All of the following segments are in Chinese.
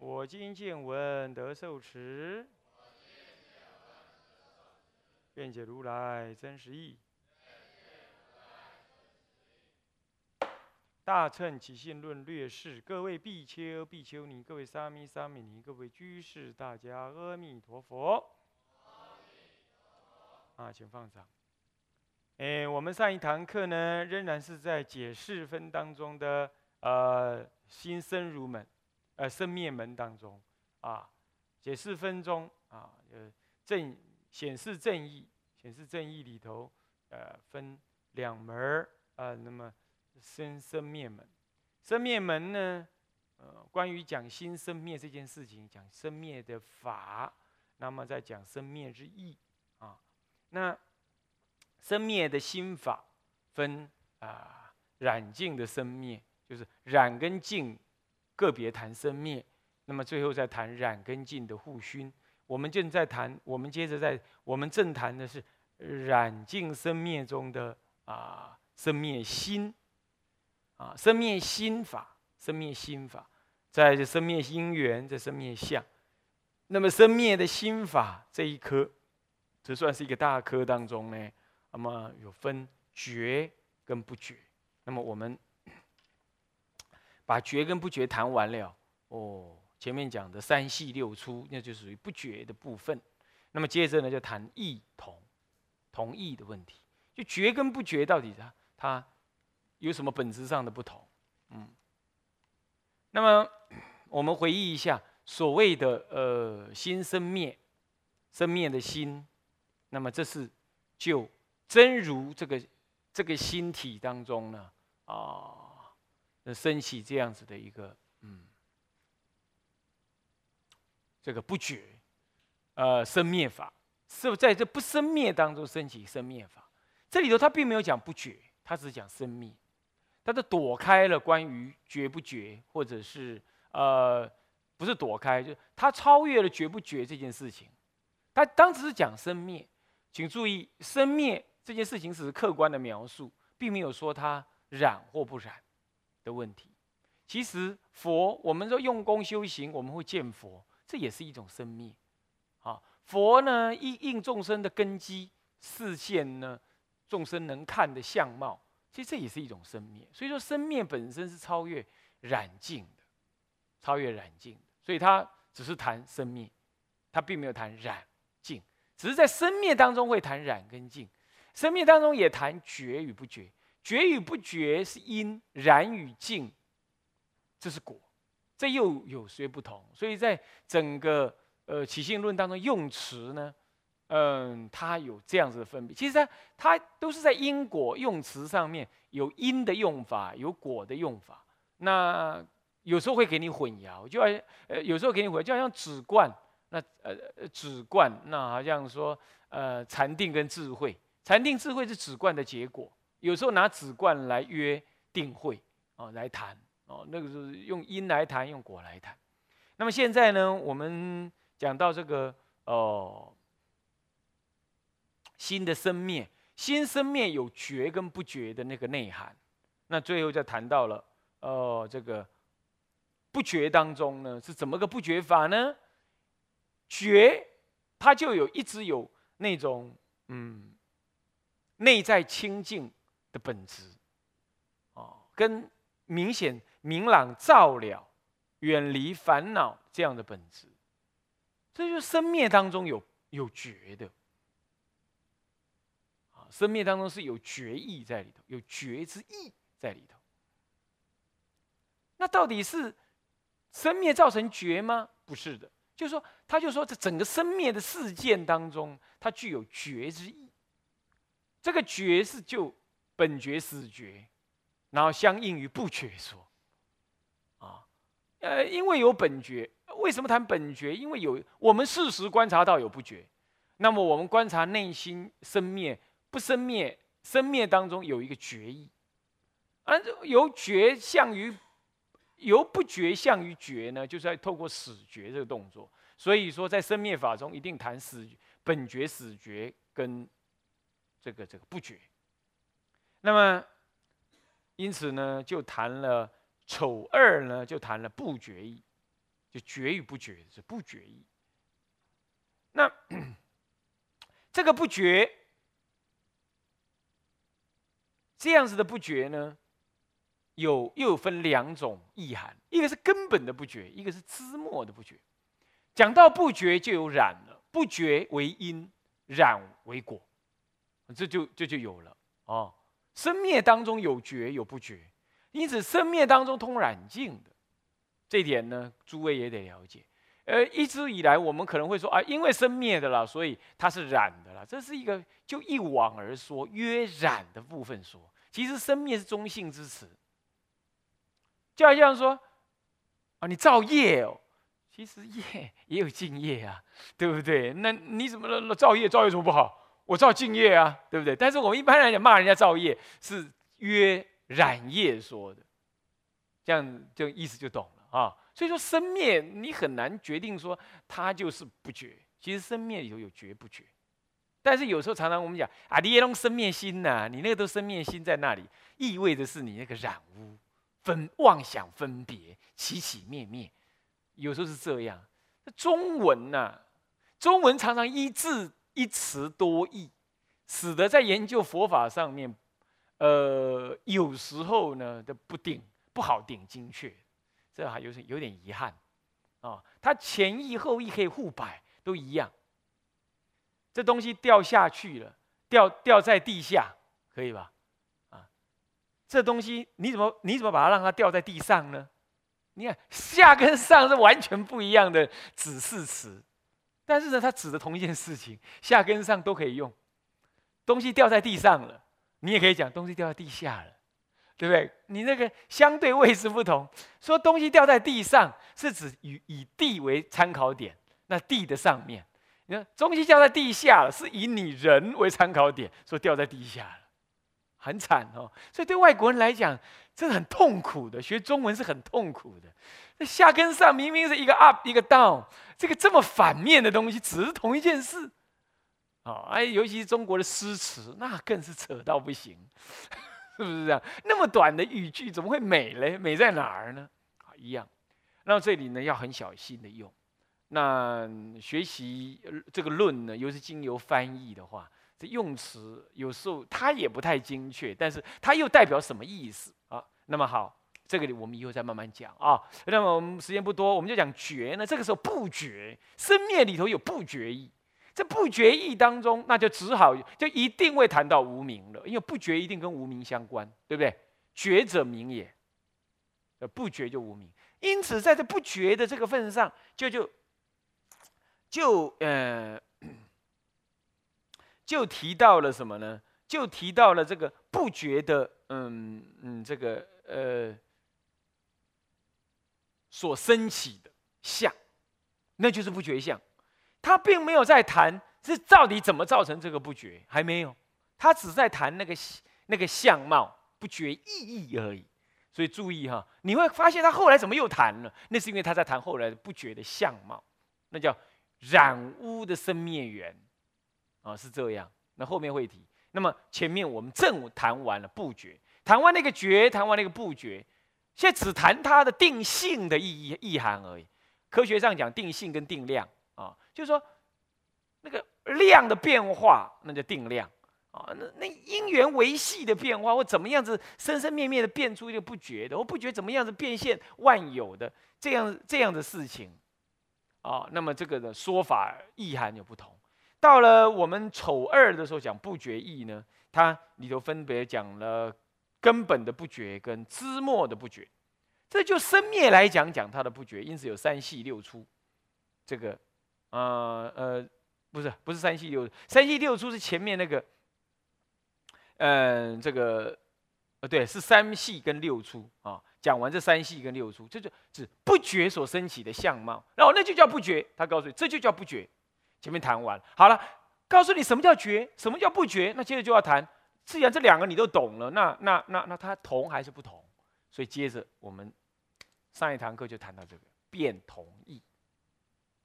我今见闻得受持，愿解如来真实义。大乘起信论略释，各位比丘、比丘尼，各位沙弥、沙弥尼，各位居士，大家阿弥陀佛。啊，请放上。哎，我们上一堂课呢，仍然是在解释分当中的呃新生如门，呃生灭门当中啊，解释分钟啊，呃正显示正义，显示正义里头呃分两门儿啊，那么生生灭门，生灭门呢，呃关于讲新生灭这件事情，讲生灭的法，那么在讲生灭之意。那生灭的心法分啊染净的生灭，就是染跟净个别谈生灭，那么最后再谈染跟净的互熏。我们正在谈，我们接着在我们正谈的是染净生灭中的啊生灭心啊生灭心法，生灭心法，在这生灭因缘，这生灭相，那么生灭的心法这一科。这算是一个大科当中呢，那么有分觉跟不觉。那么我们把觉跟不觉谈完了，哦，前面讲的三系六出，那就属于不觉的部分。那么接着呢，就谈异同、同异的问题。就觉跟不觉到底它它有什么本质上的不同？嗯，那么 我们回忆一下所谓的呃心生灭，生灭的心。那么这是就真如这个这个心体当中呢啊，升起这样子的一个嗯，这个不觉呃生灭法，是不在这不生灭当中升起生灭法？这里头他并没有讲不觉，他只是讲生灭，他是躲开了关于觉不觉，或者是呃不是躲开，就他超越了觉不觉这件事情，他当时是讲生灭。请注意，生灭这件事情只是客观的描述，并没有说它染或不染的问题。其实佛，我们说用功修行，我们会见佛，这也是一种生灭。啊，佛呢，应应众生的根基，视线呢，众生能看的相貌，其实这也是一种生灭。所以说，生灭本身是超越染净的，超越染净的。所以它只是谈生灭，它并没有谈染净。只是在生灭当中会谈染跟净，生灭当中也谈觉与不觉，觉与不觉是因，然与静，这是果，这又有些不同。所以在整个呃起信论当中用词呢，嗯，它有这样子的分别。其实它它都是在因果用词上面有因的用法，有果的用法。那有时候会给你混淆，就好像呃有时候给你混，就好像止观。那呃止观，那好像说呃禅定跟智慧，禅定智慧是止观的结果。有时候拿纸罐来约定慧哦，来谈哦，那个是用因来谈，用果来谈。那么现在呢，我们讲到这个哦，新的生灭，新生灭有觉跟不觉的那个内涵。那最后就谈到了哦，这个不觉当中呢，是怎么个不觉法呢？觉，它就有一直有那种嗯，内在清净的本质，哦，跟明显明朗照了，远离烦恼这样的本质，这就是生灭当中有有觉的，啊，生灭当中是有觉意在里头，有觉之意在里头。那到底是生灭造成觉吗？不是的。就是说，他就说，这整个生灭的事件当中，它具有觉之意。这个觉是就本觉、死觉，然后相应于不觉说。啊，呃，因为有本觉，为什么谈本觉？因为有我们事实观察到有不觉，那么我们观察内心生灭不生灭，生灭当中有一个觉意，而由觉向于由不觉向于觉呢，就是要透过死觉这个动作。所以说，在生灭法中，一定谈死本觉、死觉跟这个这个不觉。那么，因此呢，就谈了丑二呢，就谈了不觉意，就觉与不觉是不觉意。那 这个不觉，这样子的不觉呢，有又分两种意涵，一个是根本的不觉，一个是枝末的不觉。讲到不觉，就有染了，不觉为因，染为果，这就这就有了哦。生灭当中有觉有不觉，因此生灭当中通染净的，这点呢，诸位也得了解。呃，一直以来我们可能会说啊，因为生灭的啦，所以它是染的啦，这是一个就一往而说，约染的部分说，其实生灭是中性之词，就好像说啊，你造业哦，其实业也有敬业啊，对不对？那你怎么了造业？造业什么不好？我造敬业啊，对不对？但是我们一般来讲骂人家造业是约染业说的，这样就意思就懂了啊。所以说生灭你很难决定说它就是不觉，其实生灭里头有觉不觉。但是有时候常常我们讲啊，你也弄生灭心呐，你那个都生灭心在那里，意味着是你那个染污、分妄想、分别起起灭灭，有时候是这样。中文呐，中文常常一字。一词多义，使得在研究佛法上面，呃，有时候呢都不定不好定精确，这还有是有点遗憾啊。它前义后义可以互摆，都一样。这东西掉下去了，掉掉在地下，可以吧？啊，这东西你怎么你怎么把它让它掉在地上呢？你看下跟上是完全不一样的指示词。但是呢，它指的同一件事情，下跟上都可以用。东西掉在地上了，你也可以讲东西掉在地下了，对不对？你那个相对位置不同，说东西掉在地上是指以以地为参考点，那地的上面；你看东西掉在地下了，是以你人为参考点，说掉在地下了，很惨哦。所以对外国人来讲，这是很痛苦的，学中文是很痛苦的。那下跟上明明是一个 up 一个 down。这个这么反面的东西，只是同一件事，啊，哎，尤其是中国的诗词，那更是扯到不行，是不是这样？那么短的语句，怎么会美嘞？美在哪儿呢？啊，一样。那这里呢，要很小心的用。那学习这个论呢，又是经由翻译的话，这用词有时候它也不太精确，但是它又代表什么意思啊？那么好。这个我们以后再慢慢讲啊。那么我们时间不多，我们就讲觉呢。这个时候不觉生灭里头有不觉意，这不觉意当中，那就只好就一定会谈到无名了，因为不觉一定跟无名相关，对不对？觉者名也，呃，不觉就无名。因此在这不觉的这个份上，就就就呃，就提到了什么呢？就提到了这个不觉的，嗯嗯，这个呃。所升起的相，那就是不觉相。他并没有在谈是到底怎么造成这个不觉，还没有。他只在谈那个那个相貌不觉意义而已。所以注意哈，你会发现他后来怎么又谈了？那是因为他在谈后来的不觉的相貌，那叫染污的生灭缘啊，是这样。那后面会提。那么前面我们正谈完了不觉，谈完那个觉，谈完那个不觉。现在只谈它的定性的意义意涵而已。科学上讲定性跟定量啊，就是说那个量的变化，那叫定量啊。那那因缘维系的变化，或怎么样子生生灭灭的变出一个不觉的，或不觉怎么样子变现万有的这样这样的事情啊。那么这个的说法意涵有不同。到了我们丑二的时候讲不觉意呢，它里头分别讲了。根本的不觉跟枝末的不觉，这就生灭来讲讲它的不觉，因此有三系六出。这个，呃呃，不是不是三系六，三系六出是前面那个，嗯，这个，呃对，是三系跟六出啊，讲。讲完这三系跟六出，这就指不觉所升起的相貌，然后那就叫不觉。他告诉你，这就叫不觉。前面谈完好了，告诉你什么叫觉，什么叫不觉。那接着就要谈，既然这两个你都懂了，那那那那它同还是不同？所以接着我们上一堂课就谈到这个变同意。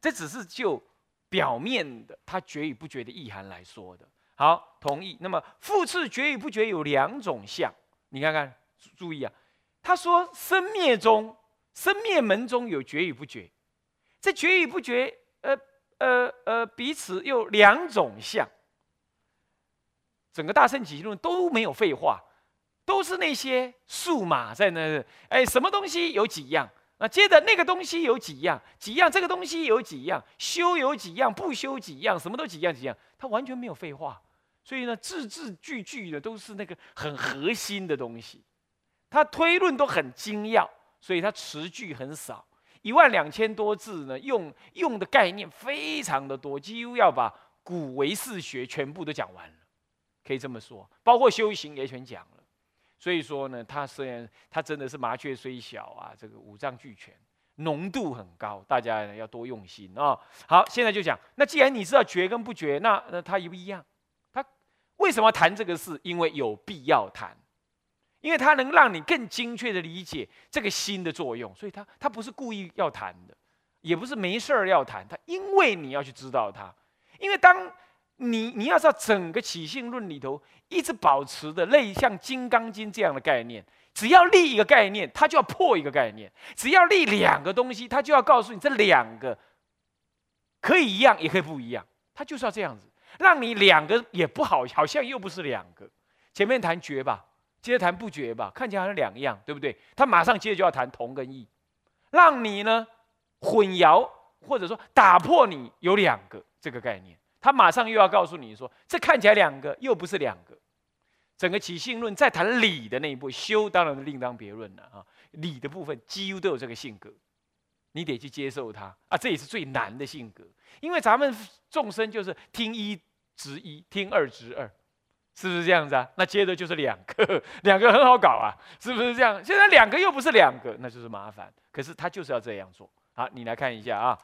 这只是就表面的他觉与不觉的意涵来说的。好，同意。那么复次觉与不觉有两种相，你看看，注意啊。他说生灭中，生灭门中有觉与不觉，这觉与不觉，呃呃呃，彼此又两种相。整个大圣起论都没有废话，都是那些数码在那。哎，什么东西有几样？那接着那个东西有几样？几样？这个东西有几样？修有几样？不修几样？什么都几样几样？他完全没有废话，所以呢，字字句句的都是那个很核心的东西。他推论都很精要，所以他词句很少，一万两千多字呢，用用的概念非常的多，几乎要把古唯识学全部都讲完了，可以这么说，包括修行也全讲了。所以说呢，他虽然他真的是麻雀虽小啊，这个五脏俱全，浓度很高，大家要多用心啊。好，现在就讲，那既然你知道绝跟不绝，那那他一不一样？他为什么谈这个事？因为有必要谈，因为它能让你更精确的理解这个心的作用，所以他他不是故意要谈的，也不是没事儿要谈，他因为你要去知道它，因为当。你你要知道，整个起信论里头一直保持的类像《金刚经》这样的概念，只要立一个概念，它就要破一个概念；只要立两个东西，它就要告诉你这两个可以一样，也可以不一样。它就是要这样子，让你两个也不好，好像又不是两个。前面谈绝吧，接谈不绝吧，看起来好像两样，对不对？他马上接着就要谈同跟异，让你呢混淆或者说打破你有两个这个概念。他马上又要告诉你说，这看起来两个，又不是两个。整个起性论在谈理的那一步，修当然另当别论了啊。理的部分几乎都有这个性格，你得去接受它啊。这也是最难的性格，因为咱们众生就是听一执一，听二执二，是不是这样子啊？那接着就是两个，两个很好搞啊，是不是这样？现在两个又不是两个，那就是麻烦。可是他就是要这样做。好，你来看一下啊。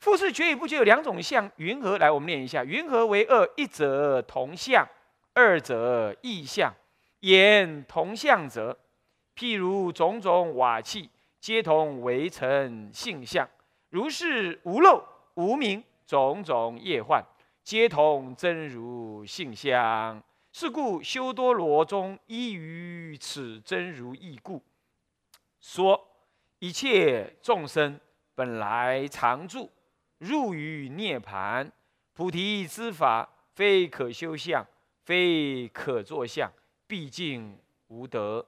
复是觉与不觉有两种相，云何？来，我们念一下：云何为二？一者同相，二者异相。言同相者，譬如种种瓦器，皆同为成性相。如是无漏无明种种业幻，皆同真如性相。是故修多罗中依于此真如义故，说一切众生本来常住。入于涅盘，菩提之法，非可修相，非可作相，毕竟无德，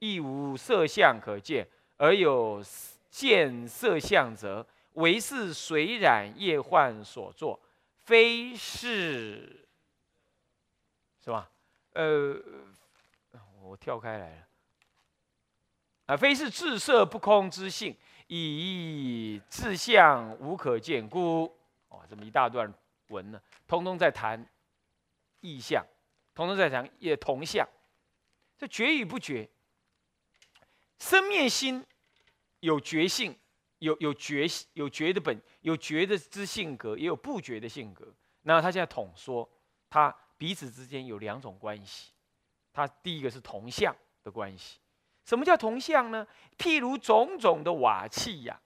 亦无色相可见，而有见色相者，唯是水染业幻所作，非是，是吧？呃，我跳开来了，啊，非是自色不空之性。以自相无可见故，哦，这么一大段文呢，通通在谈意象，通通在讲也同相。这觉与不觉，生灭心有觉性，有有觉有觉的本，有觉的之性格，也有不觉的性格。那他现在统说，他彼此之间有两种关系。他第一个是同相的关系。什么叫同相呢？譬如种种的瓦器呀，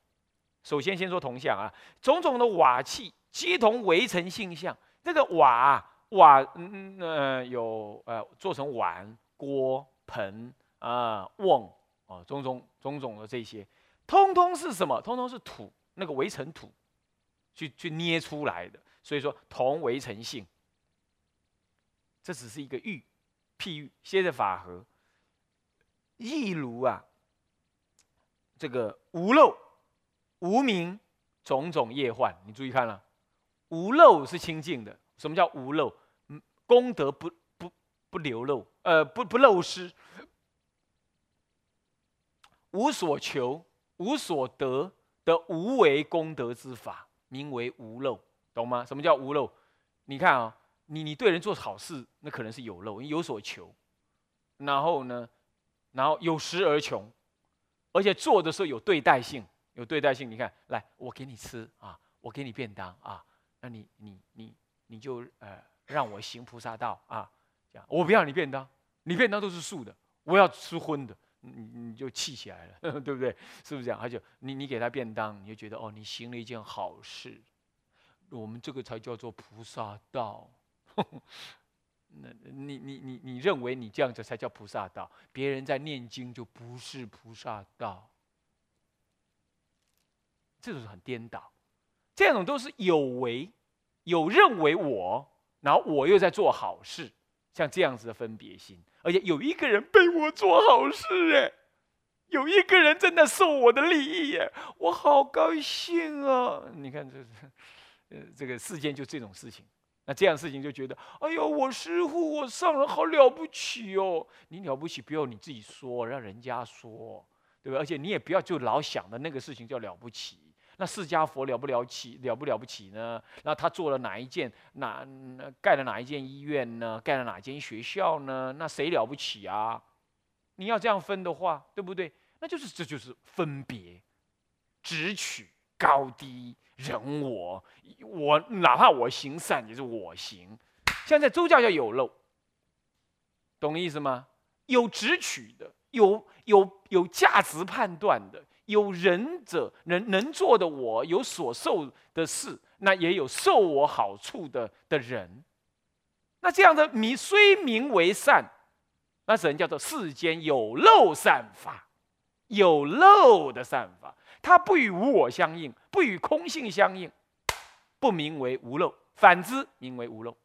首先先说同相啊，种种的瓦器皆同围成性相。这个瓦瓦，嗯呃，有呃做成碗、锅、盆啊、瓮啊，种种种种的这些，通通是什么？通通是土，那个围成土，去去捏出来的。所以说同围成性，这只是一个喻，譬喻，现在法和。亦如啊，这个无漏、无明种种业患，你注意看了，无漏是清净的。什么叫无漏？功德不不不流漏，呃，不不漏失，无所求、无所得的无为功德之法，名为无漏，懂吗？什么叫无漏？你看啊，你你对人做好事，那可能是有漏，有所求，然后呢？然后有时而穷，而且做的时候有对待性，有对待性。你看，来，我给你吃啊，我给你便当啊，那你你你你就呃让我行菩萨道啊，这样我不要你便当，你便当都是素的，我要吃荤的，你你就气起来了，对不对？是不是这样？他就你你给他便当，你就觉得哦，你行了一件好事，我们这个才叫做菩萨道。那你你你你认为你这样子才叫菩萨道？别人在念经就不是菩萨道，这种是很颠倒。这种都是有为，有认为我，然后我又在做好事，像这样子的分别心，而且有一个人被我做好事，哎，有一个人正在受我的利益，哎，我好高兴啊！你看，这是，呃，这个世间就这种事情。那这样事情就觉得，哎呦，我师傅，我上人好了不起哦！你了不起，不要你自己说，让人家说，对吧？而且你也不要就老想的那个事情叫了不起。那释迦佛了不了起，了不了不起呢？那他做了哪一件，哪盖了哪一件医院呢？盖了哪间学校呢？那谁了不起啊？你要这样分的话，对不对？那就是这就是分别，直取高低。人我，我哪怕我行善也是我行。现在宗教叫有漏，懂意思吗？有直取的，有有有价值判断的，有仁者能能做的我有所受的事，那也有受我好处的的人。那这样的名虽名为善，那只能叫做世间有漏善法，有漏的善法。它不与无我相应，不与空性相应，不名为无漏；反之，名为无漏。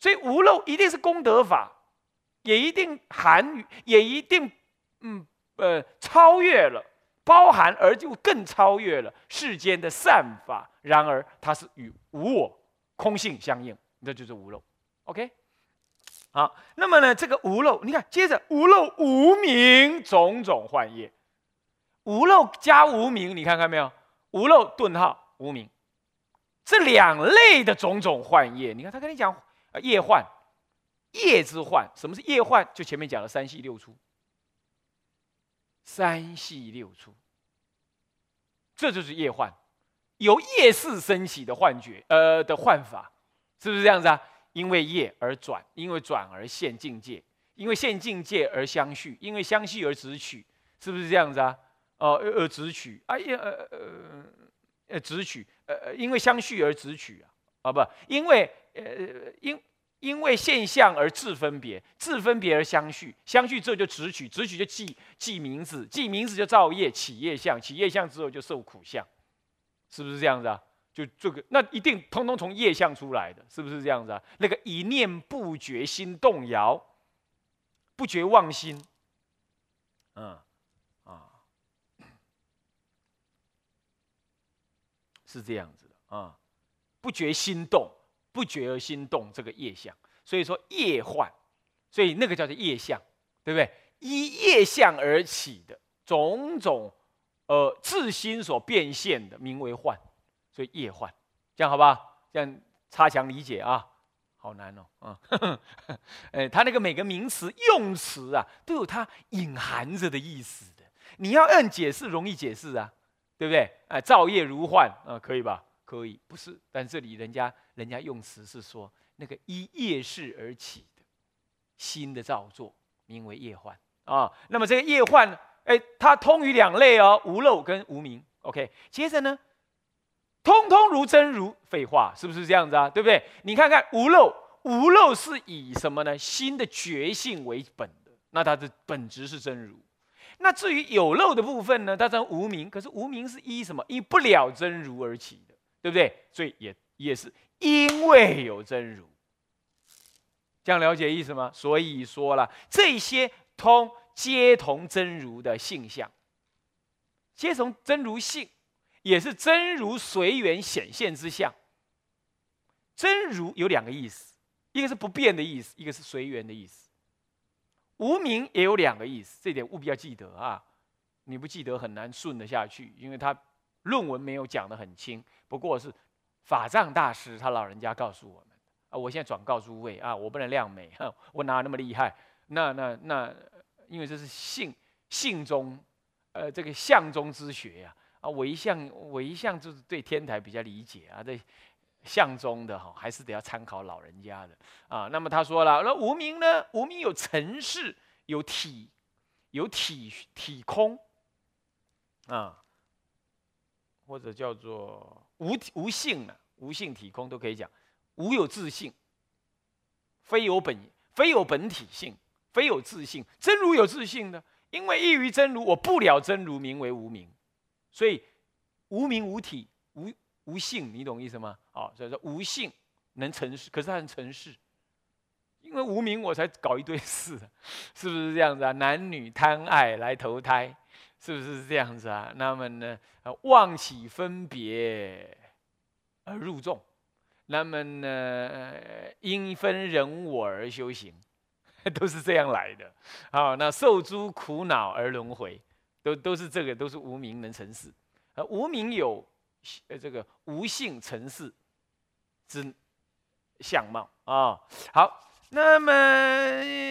所以无漏一定是功德法，也一定含，也一定嗯呃超越了，包含而就更超越了世间的善法。然而它是与无我空性相应，这就是无漏。OK，好，那么呢，这个无漏，你看，接着无漏无名种种幻业。无漏加无名，你看看没有？无漏顿号无名，这两类的种种幻业，你看他跟你讲业幻，业之幻。什么是业幻？就前面讲的三系六出，三系六出，这就是业幻，由业事升起的幻觉，呃的幻法，是不是这样子啊？因为业而转，因为转而现境界，因为现境界而相续，因为相续而直取，是不是这样子啊？哦，而直取，哎呀，呃呃呃，直取，呃呃，因为相续而直取啊，啊不，因为呃因因为现象而自分别，自分别而相续，相续之后就直取，直取就记记名字，记名字就造业，起业相，起业相之后就受苦相，是不是这样子啊？就这个，那一定通通从业相出来的，是不是这样子啊？那个一念不觉心动摇，不觉妄心，嗯。啊是这样子的啊，不觉心动，不觉而心动，这个业相，所以说业幻，所以那个叫做业相，对不对？依业相而起的种种，呃，自心所变现的，名为幻，所以业幻，这样好吧？这样差强理解啊，好难哦，啊，哎，他那个每个名词用词啊，都有它隐含着的意思的，你要按解释容易解释啊。对不对？哎，造业如幻啊，可以吧？可以，不是。但这里人家人家用词是说，那个依业事而起的新的造作，名为业幻啊。那么这个业幻，哎，它通于两类哦，无漏跟无名。OK，接着呢，通通如真如，废话，是不是这样子啊？对不对？你看看无漏，无漏是以什么呢？心的觉性为本的，那它的本质是真如。那至于有漏的部分呢？它称无名，可是无名是依什么？依不了真如而起的，对不对？所以也也是因为有真如，这样了解意思吗？所以说了，这些通皆同真如的性相，皆从真如性，也是真如随缘显现之相。真如有两个意思，一个是不变的意思，一个是随缘的意思。无名也有两个意思，这点务必要记得啊！你不记得很难顺得下去，因为他论文没有讲得很清。不过是法藏大师他老人家告诉我们啊，我现在转告诸位啊，我不能亮美，我哪有那么厉害？那那那，因为这是性性中呃这个相中之学呀，啊唯相唯相就是对天台比较理解啊，对相中的哈还是得要参考老人家的啊。那么他说了，那无名呢？无名有尘世，有体，有体体空啊，或者叫做无无性呢？无性体空都可以讲，无有自性，非有本非有本体性，非有自性。真如有自性的，因为异于真如，我不了真如，名为无名。所以无名无体无无性，你懂意思吗？啊，所以说无性能成事，可是它成事，因为无名我才搞一堆事，是不是这样子啊？男女贪爱来投胎，是不是这样子啊？那么呢，妄起分别。而入众，那么呢，因分人我而修行，都是这样来的。好，那受诸苦恼而轮回，都都是这个，都是无名能成事。而无名有呃这个无性成事之相貌啊。好，那么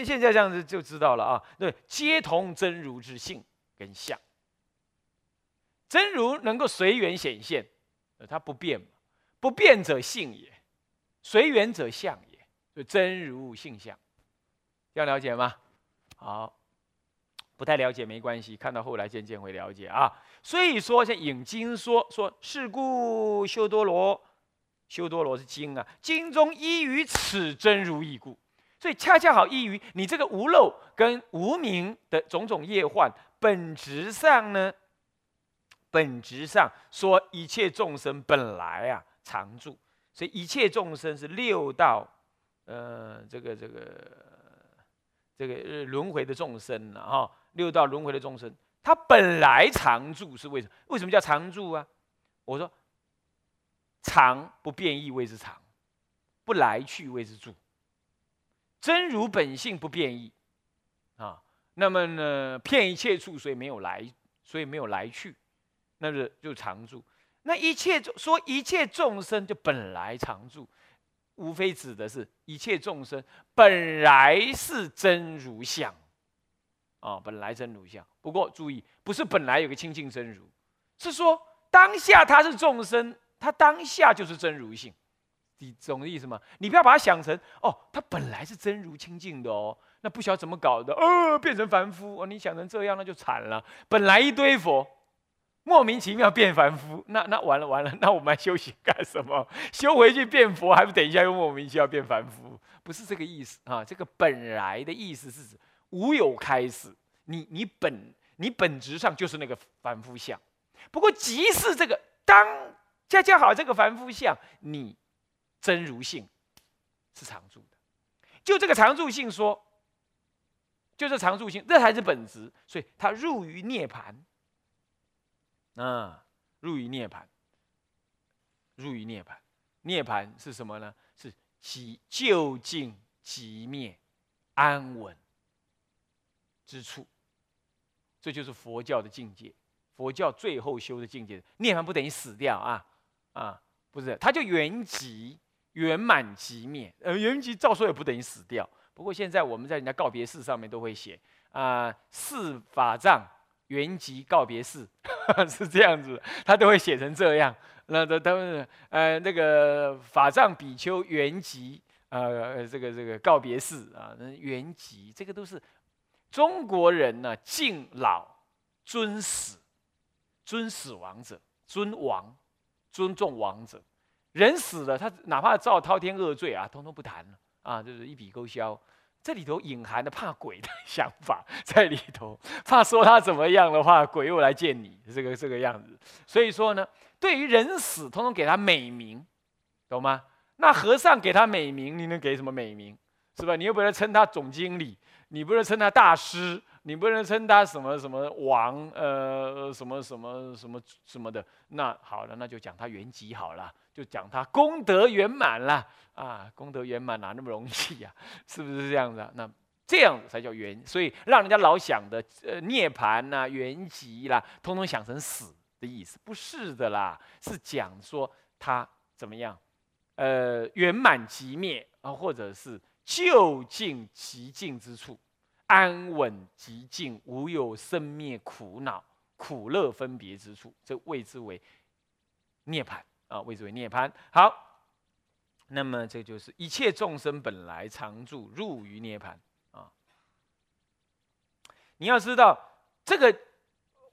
现在这样子就知道了啊。对，皆同真如之性跟相，真如能够随缘显现，呃它不变。不变者性也，随缘者相也，所以真如性相，要了解吗？好，不太了解没关系，看到后来渐渐会了解啊。所以说，像引经说说，是故修多罗，修多罗是经啊，经中依于此真如意故，所以恰恰好依于你这个无漏跟无名的种种业患，本质上呢，本质上说一切众生本来啊。常住，所以一切众生是六道，呃，这个这个这个轮回的众生了哈。六道轮回的众生，他本来常住是为什么？为什么叫常住啊？我说，常不变异谓之常，不来去谓之住。真如本性不变异啊，那么呢，骗一切处，所以没有来，所以没有来去，那是就常住。那一切众说一切众生就本来常住，无非指的是一切众生本来是真如相，啊，本来真如相。不过注意，不是本来有个清净真如，是说当下他是众生，他当下就是真如性。你懂意思吗？你不要把它想成哦，他本来是真如清净的哦，那不晓得怎么搞的，呃，变成凡夫哦。你想成这样，那就惨了。本来一堆佛。莫名其妙变凡夫，那那完了完了，那我们还修行干什么？修回去变佛，还不等一下又莫名其妙变凡夫？不是这个意思啊！这个本来的意思是指无有开始，你你本你本质上就是那个凡夫相。不过即是这个当恰恰好这个凡夫相，你真如性是常住的。就这个常住性说，就这常住性，这才是本质，所以它入于涅盘。啊，入于涅盘，入于涅盘，涅盘是什么呢？是其究竟极灭安稳之处。这就是佛教的境界，佛教最后修的境界。涅盘不等于死掉啊啊，不是，它就圆寂、圆满即灭。呃，圆寂照说也不等于死掉。不过现在我们在人家告别式上面都会写啊，四法藏。圆寂告别式 是这样子，他都会写成这样。那都都是呃那个法藏比丘圆寂呃这个这个告别式啊，那圆寂这个都是中国人呢敬老尊死尊死亡者尊亡尊重亡者，人死了他哪怕造滔天恶罪啊，通通不谈了啊，就是一笔勾销。这里头隐含的怕鬼的想法在里头，怕说他怎么样的话，鬼又来见你，这个这个样子。所以说呢，对于人死，通通给他美名，懂吗？那和尚给他美名，你能给什么美名？是吧？你又不能称他总经理，你不能称他大师，你不能称他什么什么王，呃，什么什么什么什么的。那好了，那就讲他原籍好了。就讲他功德圆满了啊，功德圆满哪那么容易呀？是不是这样子？那这样子才叫圆，所以让人家老想的呃涅盘呐、圆寂啦，通通想成死的意思，不是的啦，是讲说他怎么样，呃，圆满即灭啊，或者是就近极静之处，安稳极静，无有生灭苦恼苦乐分别之处，这谓之为涅槃啊，谓之为涅槃。好，那么这就是一切众生本来常住入于涅槃啊。你要知道，这个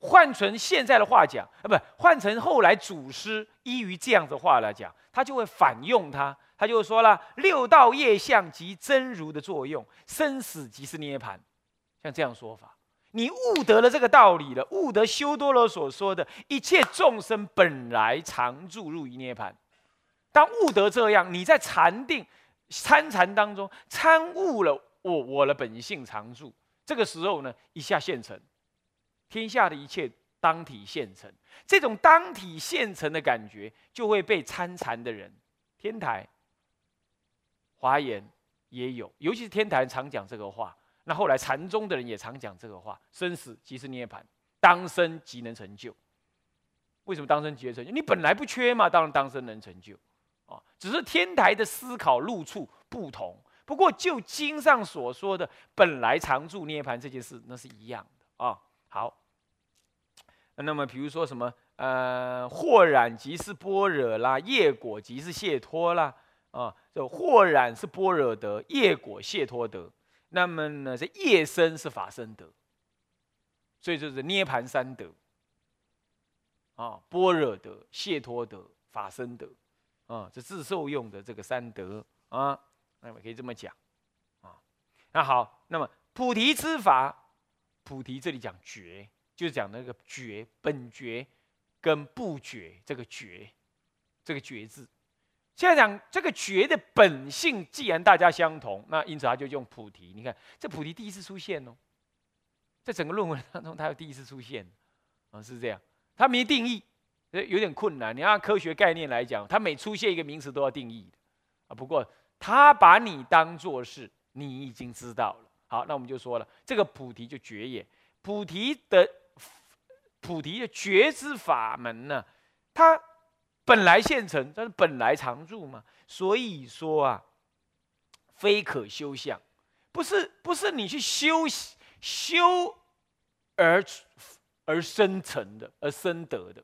换成现在的话讲啊，不换成后来祖师依于这样子话来讲，他就会反用它，他就说了：六道业相即真如的作用，生死即是涅槃，像这样说法。你悟得了这个道理了，悟得修多罗所说的一切众生本来常住入于涅槃。当悟得这样，你在禅定参禅当中参悟了我我的本性常住，这个时候呢，一下现成，天下的一切当体现成。这种当体现成的感觉，就会被参禅的人，天台、华严也有，尤其是天台常讲这个话。那后来禅宗的人也常讲这个话：生死即是涅槃，当生即能成就。为什么当生即能成就？你本来不缺嘛，当然当生能成就。啊，只是天台的思考路处不同。不过就经上所说的本来常住涅槃这件事，那是一样的啊。好，那么比如说什么呃，惑染即是般若啦，业果即是解脱啦。啊，就惑染是般若德，业果解脱德。那么呢，这业身是法身德，所以就是涅盘三德啊，般若德、解脱德、法身德啊，这自受用的这个三德啊，那么可以这么讲啊。那好，那么菩提之法，菩提这里讲觉，就是讲那个觉本觉跟不觉这个觉，这个觉字。现在讲这个觉的本性，既然大家相同，那因此他就用菩提。你看，这菩提第一次出现哦，在整个论文当中，它有第一次出现，啊，是这样。它没定义，有点困难。你按科学概念来讲，它每出现一个名词都要定义的啊。不过他把你当做是你已经知道了。好，那我们就说了，这个菩提就觉也。菩提的菩提的觉知法门呢，它。本来现成，但是本来常住嘛，所以说啊，非可修相，不是不是你去修修而而生成的，而生得的，